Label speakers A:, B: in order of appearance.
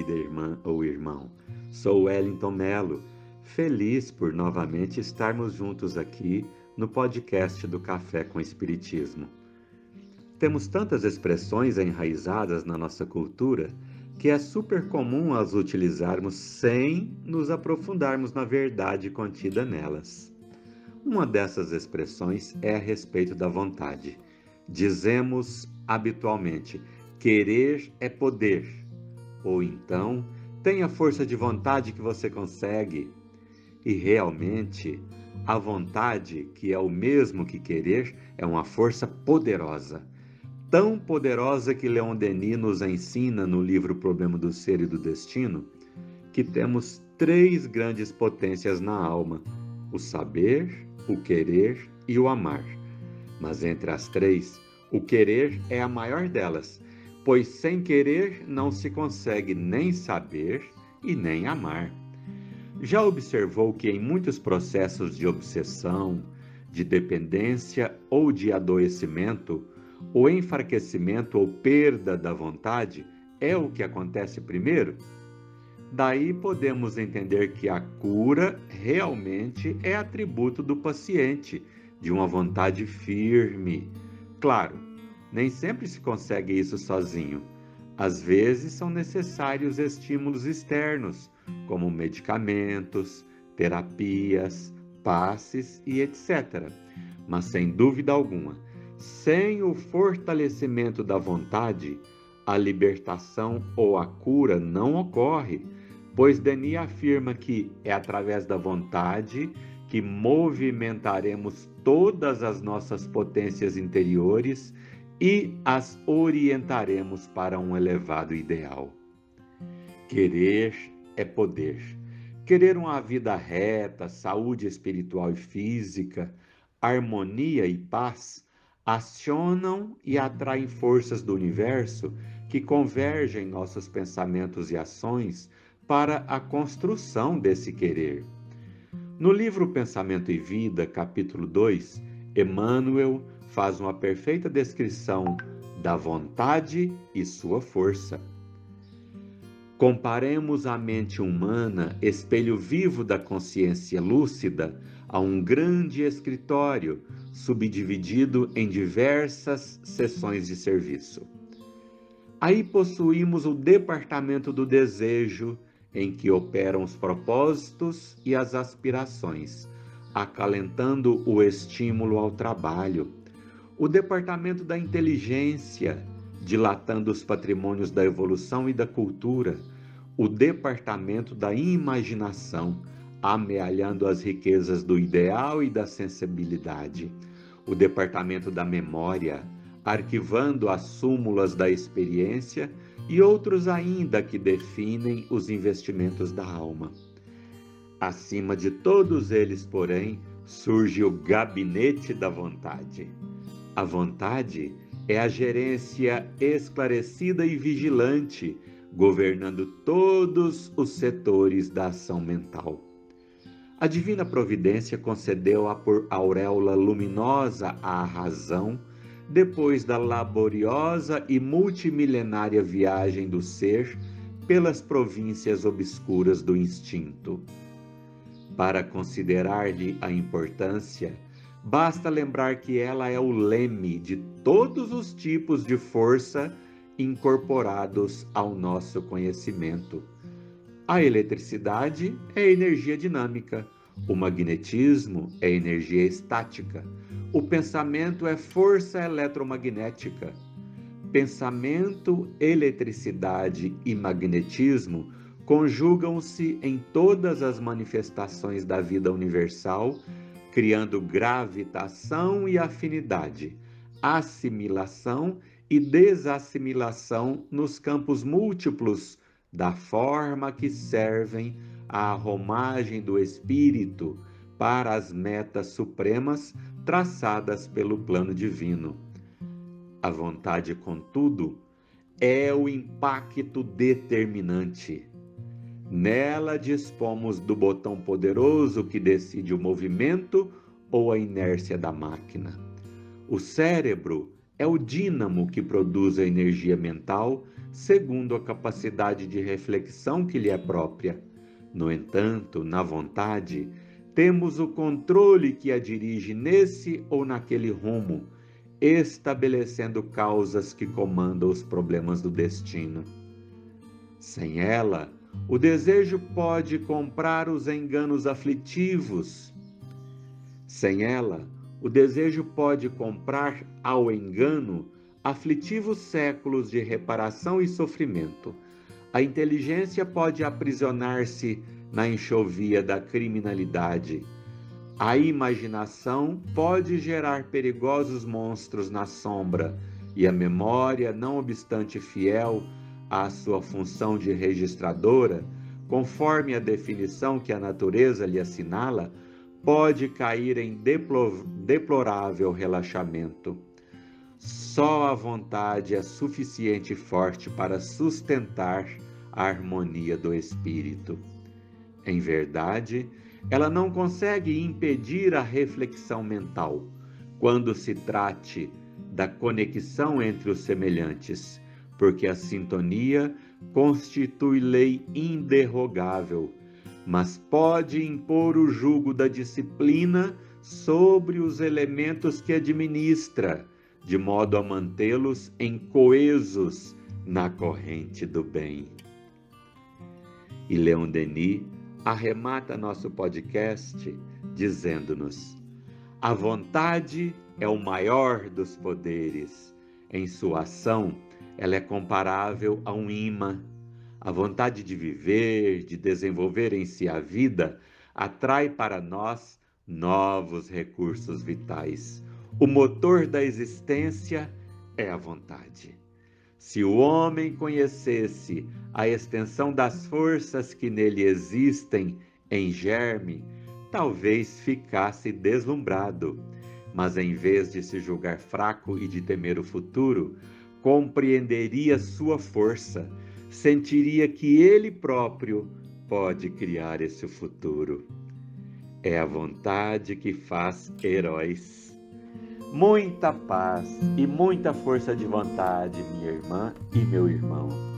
A: querida irmã ou irmão. Sou Wellington Melo, feliz por novamente estarmos juntos aqui no podcast do Café com Espiritismo. Temos tantas expressões enraizadas na nossa cultura que é super comum as utilizarmos sem nos aprofundarmos na verdade contida nelas. Uma dessas expressões é a respeito da vontade. Dizemos habitualmente: querer é poder, ou então tenha força de vontade que você consegue. E realmente, a vontade, que é o mesmo que querer, é uma força poderosa tão poderosa que Leon Denis nos ensina no livro Problema do Ser e do Destino, que temos três grandes potências na alma: o saber, o querer e o amar. Mas entre as três, o querer é a maior delas, pois sem querer não se consegue nem saber e nem amar. Já observou que em muitos processos de obsessão, de dependência ou de adoecimento, o enfraquecimento ou perda da vontade é o que acontece primeiro? Daí podemos entender que a cura realmente é atributo do paciente, de uma vontade firme. Claro, nem sempre se consegue isso sozinho. Às vezes são necessários estímulos externos, como medicamentos, terapias, passes e etc. Mas sem dúvida alguma, sem o fortalecimento da vontade, a libertação ou a cura não ocorre, pois Denis afirma que é através da vontade que movimentaremos todas as nossas potências interiores e as orientaremos para um elevado ideal. Querer é poder. Querer uma vida reta, saúde espiritual e física, harmonia e paz acionam e atraem forças do universo que convergem nossos pensamentos e ações para a construção desse querer. No livro Pensamento e Vida, capítulo 2, Emmanuel faz uma perfeita descrição da vontade e sua força. Comparemos a mente humana, espelho vivo da consciência lúcida, a um grande escritório subdividido em diversas seções de serviço. Aí possuímos o departamento do desejo, em que operam os propósitos e as aspirações, acalentando o estímulo ao trabalho. O departamento da inteligência, dilatando os patrimônios da evolução e da cultura. O departamento da imaginação, amealhando as riquezas do ideal e da sensibilidade, o departamento da memória, arquivando as súmulas da experiência e outros ainda que definem os investimentos da alma. Acima de todos eles, porém, surge o gabinete da vontade. A vontade é a gerência esclarecida e vigilante, governando todos os setores da ação mental. A divina providência concedeu a por auréola luminosa à razão depois da laboriosa e multimilenária viagem do ser pelas províncias obscuras do instinto. Para considerar-lhe a importância, basta lembrar que ela é o leme de todos os tipos de força incorporados ao nosso conhecimento a eletricidade é energia dinâmica, o magnetismo é energia estática, o pensamento é força eletromagnética. Pensamento, eletricidade e magnetismo conjugam-se em todas as manifestações da vida universal, criando gravitação e afinidade, assimilação e desassimilação nos campos múltiplos da forma que servem à romagem do espírito para as metas supremas traçadas pelo plano divino. A vontade, contudo, é o impacto determinante. Nela dispomos do botão poderoso que decide o movimento ou a inércia da máquina. O cérebro é o dínamo que produz a energia mental segundo a capacidade de reflexão que lhe é própria. No entanto, na vontade, temos o controle que a dirige nesse ou naquele rumo, estabelecendo causas que comandam os problemas do destino. Sem ela, o desejo pode comprar os enganos aflitivos. Sem ela, o desejo pode comprar ao engano aflitivos séculos de reparação e sofrimento. A inteligência pode aprisionar-se na enxovia da criminalidade. A imaginação pode gerar perigosos monstros na sombra, e a memória, não obstante fiel à sua função de registradora, conforme a definição que a natureza lhe assinala, pode cair em deplorável relaxamento. Só a vontade é suficiente forte para sustentar a harmonia do espírito. Em verdade, ela não consegue impedir a reflexão mental quando se trate da conexão entre os semelhantes, porque a sintonia constitui lei inderrogável, mas pode impor o jugo da disciplina sobre os elementos que administra de modo a mantê-los em coesos na corrente do bem. E Leon Denis arremata nosso podcast dizendo-nos: a vontade é o maior dos poderes. Em sua ação, ela é comparável a um imã. A vontade de viver, de desenvolver em si a vida, atrai para nós novos recursos vitais. O motor da existência é a vontade. Se o homem conhecesse a extensão das forças que nele existem em germe, talvez ficasse deslumbrado. Mas em vez de se julgar fraco e de temer o futuro, compreenderia sua força, sentiria que ele próprio pode criar esse futuro. É a vontade que faz heróis muita paz e muita força de vontade, minha irmã e meu irmão.